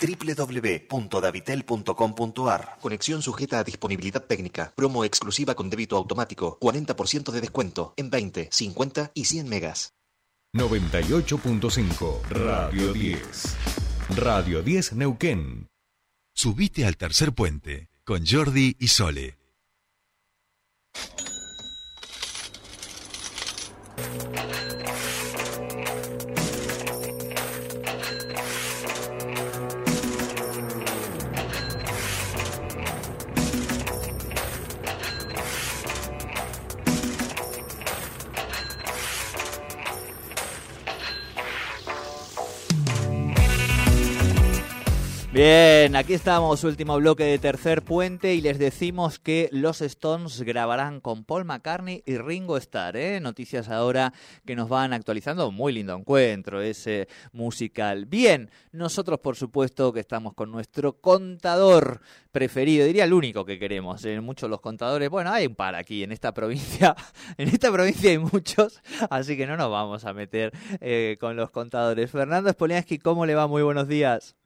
www.davitel.com.ar Conexión sujeta a disponibilidad técnica. Promo exclusiva con débito automático. 40% de descuento en 20, 50 y 100 megas. 98.5 Radio 10. Radio 10 Neuquén. Subite al tercer puente con Jordi y Sole. Bien, aquí estamos, último bloque de Tercer Puente y les decimos que los Stones grabarán con Paul McCartney y Ringo Starr, ¿eh? Noticias ahora que nos van actualizando, muy lindo encuentro ese musical. Bien, nosotros por supuesto que estamos con nuestro contador preferido, diría el único que queremos, ¿eh? muchos los contadores, bueno, hay un par aquí en esta provincia, en esta provincia hay muchos, así que no nos vamos a meter eh, con los contadores. Fernando Spoliansky, ¿cómo le va? Muy buenos días.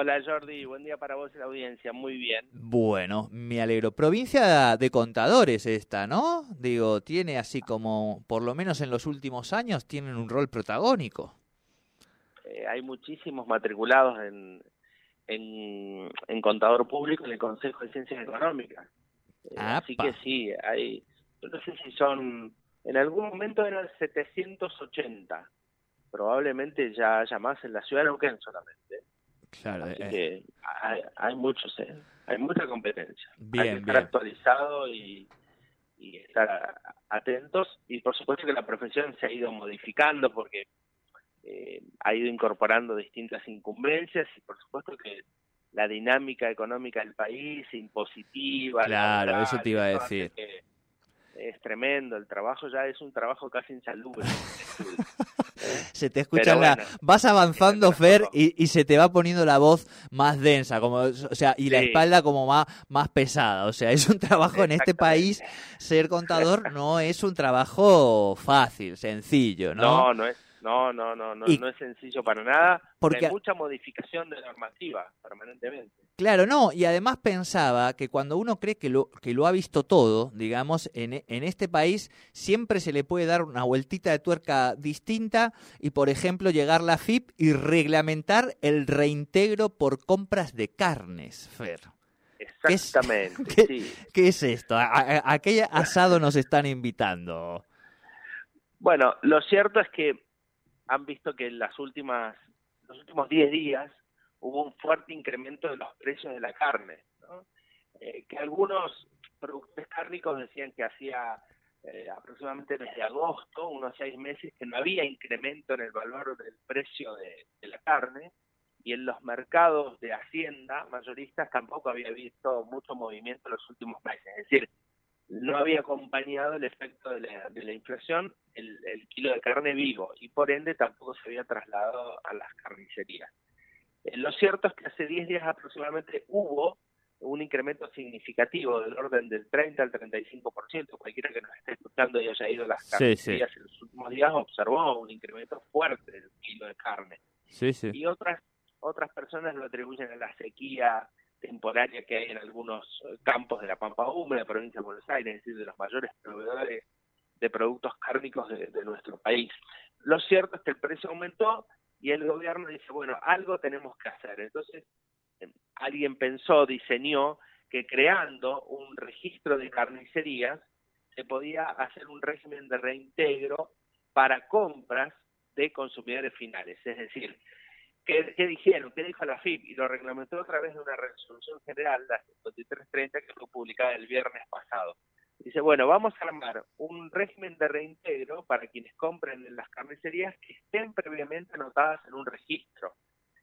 Hola Jordi, buen día para vos y la audiencia, muy bien. Bueno, me alegro. Provincia de contadores esta, ¿no? Digo, tiene así como, por lo menos en los últimos años, tienen un rol protagónico. Eh, hay muchísimos matriculados en, en, contador público en el Consejo de Ciencias Económicas. Eh, así que sí, hay, yo no sé si son, en algún momento eran 780, probablemente ya haya más en la ciudad de Neuquén solamente. Claro, Así eh. que hay, hay muchos, eh, hay mucha competencia. Bien, hay que estar actualizado y, y estar atentos y por supuesto que la profesión se ha ido modificando porque eh, ha ido incorporando distintas incumbencias y por supuesto que la dinámica económica del país, impositiva. Claro, eso te iba a decir. Es tremendo, el trabajo ya es un trabajo casi insalubre. se te escucha la... Vas avanzando, Fer, y, se te va poniendo la voz más densa, como, o sea, y la espalda como más, más pesada. O sea, es un trabajo en este país, ser contador no es un trabajo fácil, sencillo, ¿no? No, no es no, no, no, no, no es sencillo para nada. Porque hay mucha modificación de normativa permanentemente. Claro, no, y además pensaba que cuando uno cree que lo, que lo ha visto todo, digamos, en, en este país siempre se le puede dar una vueltita de tuerca distinta y, por ejemplo, llegar la FIP y reglamentar el reintegro por compras de carnes, Fer. Exactamente, ¿Qué es, sí. ¿Qué es esto? ¿A, qué asado nos están invitando? Bueno, lo cierto es que han visto que en las últimas, los últimos 10 días hubo un fuerte incremento de los precios de la carne, eh, que algunos productores cárnicos decían que hacía eh, aproximadamente desde agosto, unos seis meses, que no había incremento en el valor del precio de, de la carne, y en los mercados de hacienda mayoristas tampoco había visto mucho movimiento en los últimos meses. Es decir, no había acompañado el efecto de la, inflación el, kilo de carne vivo y por ende tampoco se había trasladado a las carnicerías. Eh, lo cierto es que hace 10 días aproximadamente hubo un incremento significativo del orden del 30 al 35%. Cualquiera que nos esté escuchando y haya ido a las carnicerías en los últimos días observó un incremento fuerte del kilo de carne. y otras otras personas lo atribuyen a la sequía temporaria que hay en algunos campos de la Pampa Húmeda, provincia de Buenos Aires, es decir, de los mayores proveedores de productos cárnicos de, nuestro país. Lo cierto es que el precio aumentó y el gobierno dice, bueno, algo tenemos que hacer. Entonces, em, alguien pensó, diseñó que creando un registro de carnicerías se podía hacer un régimen de reintegro para compras de consumidores finales. Es decir, ¿Qué, dijeron? ¿Qué dijo la FIP? Y lo reglamentó a través de una resolución general, la 5330, que fue publicada el viernes pasado. Dice, bueno, vamos a armar un régimen de reintegro para quienes compren en las carnicerías que estén previamente anotadas en un registro.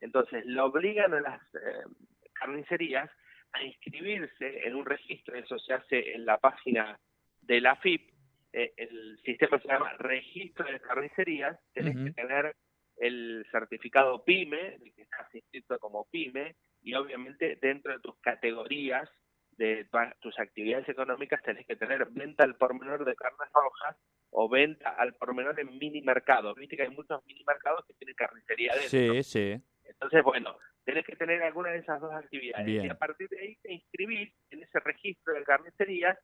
Entonces, lo obligan a las eh, carnicerías a inscribirse en un registro, eso se hace en la página de la FIP, eh, el sistema se llama Registro de Carnicerías, tenés que tener el certificado PYME, que estás inscrito como PYME, y obviamente dentro de tus categorías de tus actividades económicas tenés que tener venta al por menor de carnes rojas o venta al por menor en mini mercados. Viste que hay muchos mini mercados que tienen carnicería dentro. Sí, sí. Entonces, bueno, tenés que tener alguna de esas dos actividades. Y a partir de ahí te inscribís en ese registro de carnicerías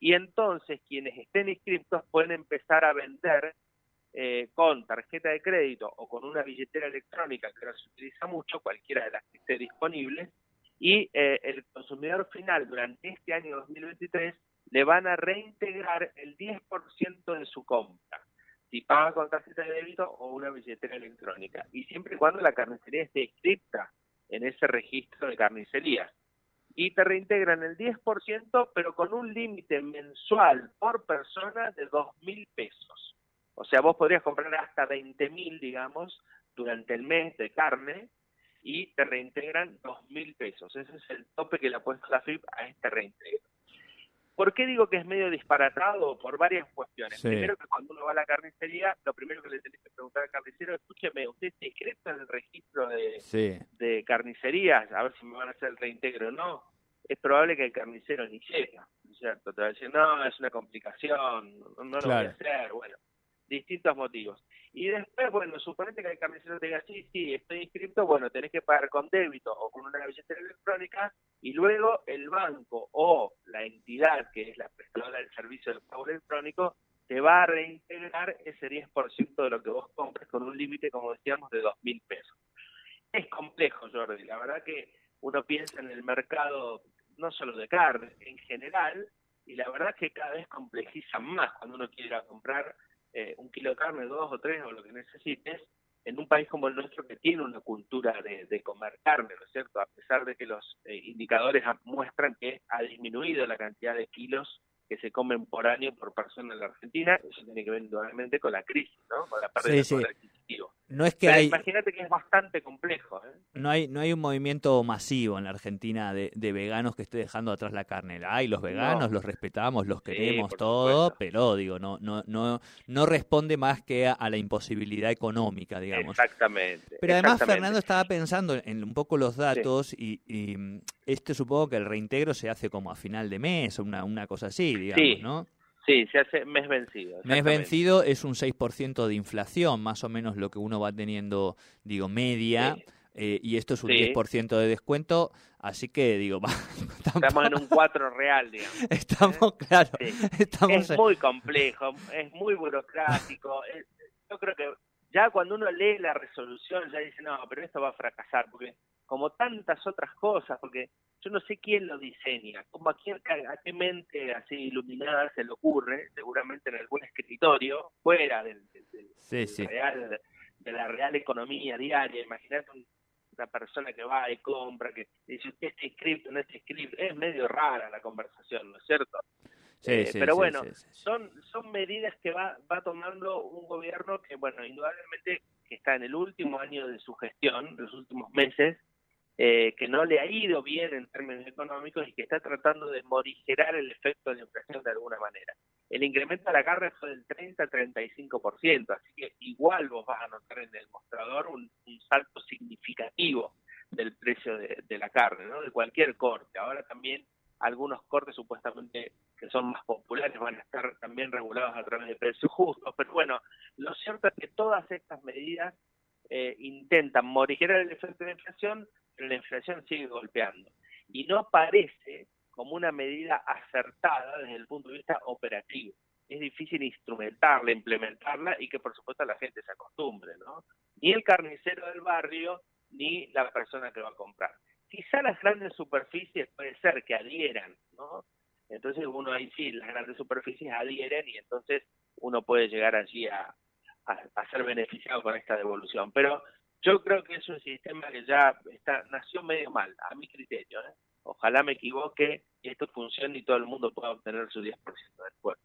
y entonces quienes estén inscritos pueden empezar a vender eh, con tarjeta de crédito o con una billetera electrónica que ahora se utiliza mucho, cualquiera de las que esté disponible, y eh, el consumidor final durante este año 2023 le van a reintegrar el 10% de su compra, si paga con tarjeta de débito o una billetera electrónica, y siempre y cuando la carnicería esté inscripta en ese registro de carnicerías. Y te reintegran el 10%, pero con un límite mensual por persona de 2.000 pesos. O sea, vos podrías comprar hasta 20.000, digamos, durante el mes de carne y te reintegran 2.000 pesos. Ese es el tope que le ha puesto la FIP a este reintegro. ¿Por qué digo que es medio disparatado? Por varias cuestiones. Primero que cuando uno va a la carnicería, lo primero que le tenés que preguntar al carnicero, escúcheme, ¿usted en el registro de, de carnicerías? A ver si me van a hacer el reintegro o no. Es probable que el carnicero ni sepa, ¿cierto? Te va a decir, no, es una complicación, no, lo voy a hacer, bueno, distintos motivos. Y después, bueno, suponete que el carnicero te diga, sí, sí, estoy inscrito, bueno, tenés que pagar con débito o con una billetera electrónica y luego el banco o la entidad que es la prestadora del servicio del pago electrónico te va a reintegrar ese 10% de lo que vos compres con un límite, como decíamos, de 2.000 pesos. Es complejo, Jordi. La verdad que uno piensa en el mercado no solo de carne, en general, y la verdad que cada vez complejiza más cuando uno quiere ir a comprar eh, un kilo de carne, dos o tres o lo que necesites, en un país como el nuestro que tiene una cultura de, comer carne, ¿no es cierto? A pesar de que los eh, indicadores muestran que ha disminuido la cantidad de kilos que se comen por año por persona en la Argentina, eso tiene que ver indudablemente con la crisis, ¿no? Con la pérdida de poder adquisitivo. No es que hay... Imagínate que es bastante complejo. ¿eh? No hay no hay un movimiento masivo en la Argentina de, veganos que esté dejando atrás la carne. Hay los veganos, los respetamos, los queremos, todo, pero digo, no no no no responde más que a, la imposibilidad económica, digamos. Exactamente. Pero además Fernando estaba pensando en un poco los datos y, y este supongo que el reintegro se hace como a final de mes o una, una cosa así, digamos, ¿no? Sí, se hace mes vencido. Mes vencido es un 6% de inflación, más o menos lo que uno va teniendo, digo, media. Eh, y esto es un 10% de descuento, así que digo, estamos en un 4 real, digamos. Estamos, claro. Estamos... Es muy complejo, es muy burocrático. yo creo que ya cuando uno lee la resolución ya dice, no, pero esto va a fracasar, porque como tantas otras cosas, porque yo no sé quién lo diseña, como a, quién, a qué mente así iluminada se le ocurre, seguramente en algún escritorio, fuera del, Real, de la real economía diaria. Imagínate una persona que va y compra, que dice, usted está inscrito, no está inscrito. Es medio rara la conversación, ¿no es cierto? Eh, pero bueno, son son medidas que va va tomando un gobierno que, bueno, indudablemente que está en el último año de su gestión, los últimos meses, eh, que no le ha ido bien en términos económicos y que está tratando de morigerar el efecto de la inflación de alguna manera. El incremento de la carne fue del 30-35%, así que igual vos vas a notar en el mostrador un, salto significativo del precio de, la carne, ¿no? de cualquier corte. Ahora también algunos cortes supuestamente que son más populares van a estar también regulados a través de precios justos, pero bueno, lo cierto es que todas estas medidas eh, intentan morigerar el efecto de la inflación, pero la inflación sigue golpeando. Y no parece como una medida acertada desde el punto de vista operativo. Es difícil instrumentarla, implementarla y que por supuesto la gente se acostumbre, ¿no? Ni el carnicero del barrio, ni la persona que va a comprar. Quizá las grandes superficies puede ser que adhieran, ¿no? Entonces uno ahí sí, las grandes superficies adhieren y entonces uno puede llegar allí a, a ser beneficiado con esta devolución. Pero yo creo que es un sistema que ya está, nació medio mal, a mi criterio. ¿eh? Ojalá me equivoque y esto funcione y todo el mundo pueda obtener su 10% después.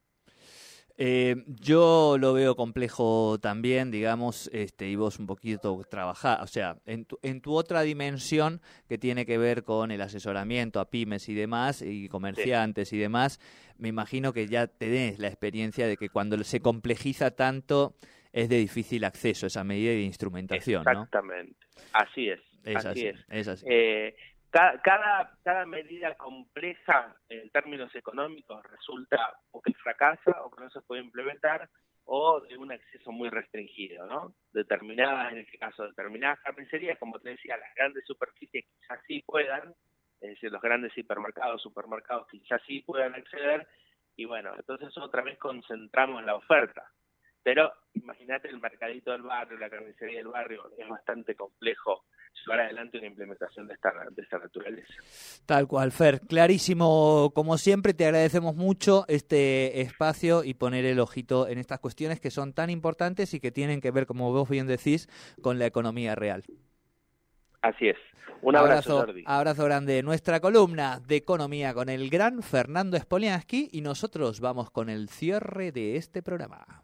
Eh, yo lo veo complejo también, digamos, este, y vos un poquito trabajar, o sea, en tu, en tu otra dimensión que tiene que ver con el asesoramiento a pymes y demás, y comerciantes y demás, me imagino que ya tenés la experiencia de que cuando se complejiza tanto, es de difícil acceso esa medida de instrumentación. Exactamente, así es. Es así, es. así. Eh, cada, cada, medida compleja en términos económicos resulta o que fracasa o que no se puede implementar o de un acceso muy restringido, ¿no? Determinadas, en este caso, determinadas carnicerías, como te decía, las grandes superficies quizás sí puedan, es decir, los grandes hipermercados, supermercados quizás sí puedan acceder, y bueno, entonces otra vez concentramos la oferta. Pero imagínate el mercadito del barrio, la carnicería del barrio, es bastante complejo llevar adelante una implementación de esta, de esta naturaleza. Tal cual, Fer. Clarísimo, como siempre, te agradecemos mucho este espacio y poner el ojito en estas cuestiones que son tan importantes y que tienen que ver, como vos bien decís, con la economía real. Así es. Un abrazo, abrazo, abrazo grande. Nuestra columna de economía con el gran Fernando Spoliansky y nosotros vamos con el cierre de este programa.